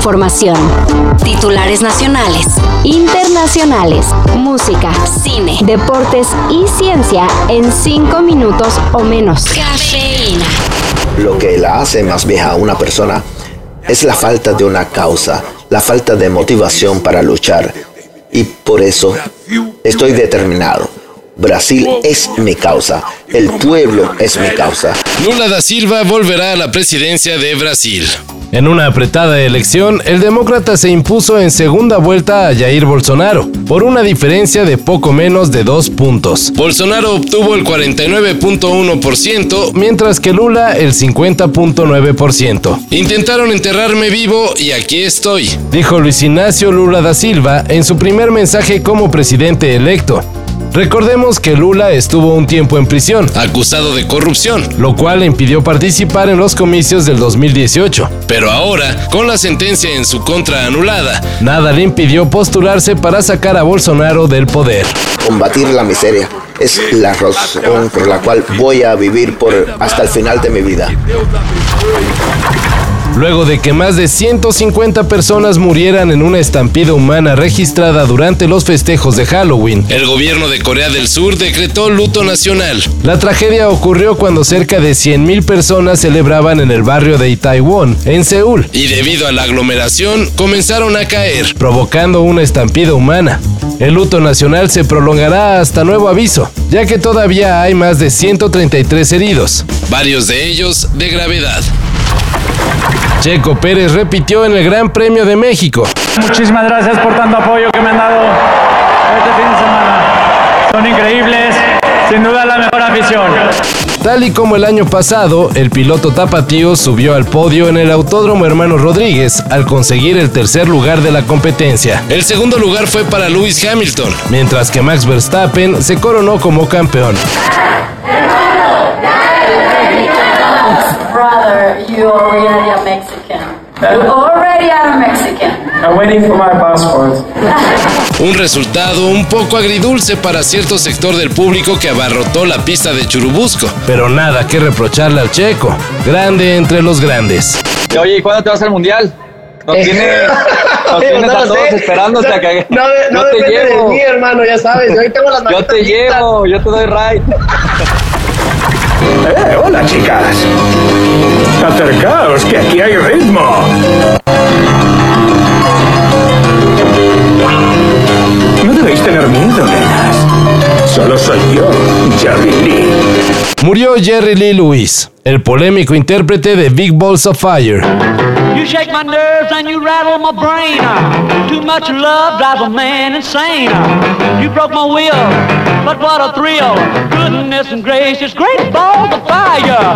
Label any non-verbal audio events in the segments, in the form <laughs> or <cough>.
información. Titulares nacionales, internacionales, música, cine, deportes y ciencia en cinco minutos o menos. Cafeína. Lo que la hace más vieja a una persona es la falta de una causa, la falta de motivación para luchar. Y por eso estoy determinado. Brasil es mi causa, el pueblo es mi causa. Lula da Silva volverá a la presidencia de Brasil. En una apretada elección, el demócrata se impuso en segunda vuelta a Jair Bolsonaro, por una diferencia de poco menos de dos puntos. Bolsonaro obtuvo el 49.1%, mientras que Lula el 50.9%. Intentaron enterrarme vivo y aquí estoy, dijo Luis Ignacio Lula da Silva en su primer mensaje como presidente electo. Recordemos que Lula estuvo un tiempo en prisión, acusado de corrupción, lo cual le impidió participar en los comicios del 2018. Pero ahora, con la sentencia en su contra anulada, nada le impidió postularse para sacar a Bolsonaro del poder. Combatir la miseria es la razón por la cual voy a vivir por hasta el final de mi vida luego de que más de 150 personas murieran en una estampida humana registrada durante los festejos de Halloween. El gobierno de Corea del Sur decretó luto nacional. La tragedia ocurrió cuando cerca de 100.000 personas celebraban en el barrio de Itaewon, en Seúl. Y debido a la aglomeración, comenzaron a caer, provocando una estampida humana. El luto nacional se prolongará hasta nuevo aviso, ya que todavía hay más de 133 heridos, varios de ellos de gravedad. Checo Pérez repitió en el Gran Premio de México. Muchísimas gracias por tanto apoyo que me han dado este fin de semana. Son increíbles, sin duda la mejor afición. Tal y como el año pasado, el piloto tapatío subió al podio en el Autódromo Hermanos Rodríguez al conseguir el tercer lugar de la competencia. El segundo lugar fue para Lewis Hamilton, mientras que Max Verstappen se coronó como campeón. You already a Mexican. You already are Mexican. I'm waiting for my passport. <laughs> Un resultado un poco agridulce para cierto sector del público que abarrotó la pista de Churubusco. Pero nada que reprocharle al checo. Grande entre los grandes. Oye, ¿y cuándo te vas al mundial? Nos eh, tiene, nos tienes <laughs> a todos esperándote a que. No, no, te llevo. de mí, hermano, ya sabes. Yo tengo las Yo te llevo, yo te doy ride. Eh, hola, chicas. Acercaos, que aquí hay ritmo. No debéis tener miedo, nenas. Solo soy yo, Jerry Lee. Murió Jerry Lee Lewis, el polémico intérprete de Big Balls of Fire. You shake my nerves and you rattle my brain. Too much love drives a man insane. You broke my will.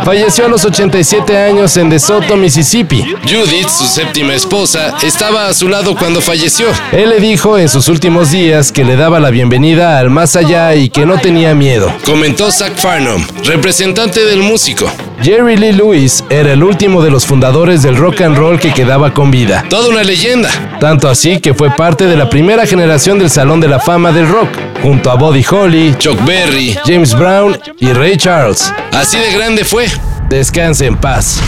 Falleció a los 87 años en DeSoto, Mississippi. Judith, su séptima esposa, estaba a su lado cuando falleció. Él le dijo en sus últimos días que le daba la bienvenida al más allá y que no tenía miedo. Comentó Zach Farnham, representante del músico. Jerry Lee Lewis era el último de los fundadores del rock and roll que quedaba con vida. Toda una leyenda. Tanto así que fue parte de la primera generación del Salón de la Fama del Rock, junto a Buddy Holly, Chuck Berry, James Brown y Ray Charles. Así de grande fue. Descanse en paz.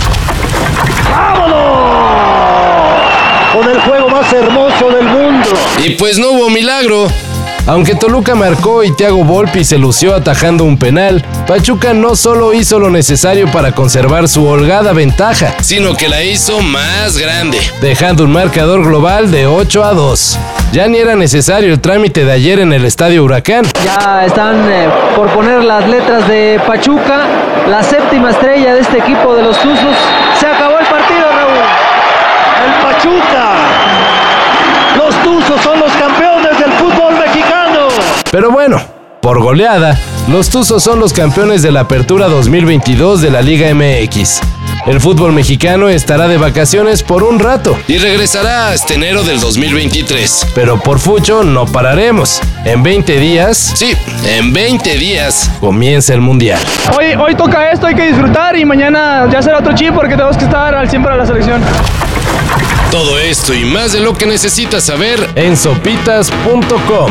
¡Vámonos! Con el juego más hermoso del mundo. Y pues no hubo milagro. Aunque Toluca marcó y Thiago Volpi se lució atajando un penal, Pachuca no solo hizo lo necesario para conservar su holgada ventaja, sino que la hizo más grande, dejando un marcador global de 8 a 2. Ya ni era necesario el trámite de ayer en el Estadio Huracán. Ya están eh, por poner las letras de Pachuca, la séptima estrella de este equipo de los Tuzos. Se acabó el partido, Raúl. El Pachuca. Los Tuzos son los campeones del fútbol mexicano. Pero bueno, por goleada, los Tuzos son los campeones de la Apertura 2022 de la Liga MX. El fútbol mexicano estará de vacaciones por un rato. Y regresará hasta enero del 2023. Pero por Fucho no pararemos. En 20 días. Sí, en 20 días. Comienza el Mundial. Hoy, hoy toca esto, hay que disfrutar y mañana ya será otro chip porque tenemos que estar al 100 para la selección. Todo esto y más de lo que necesitas saber en sopitas.com.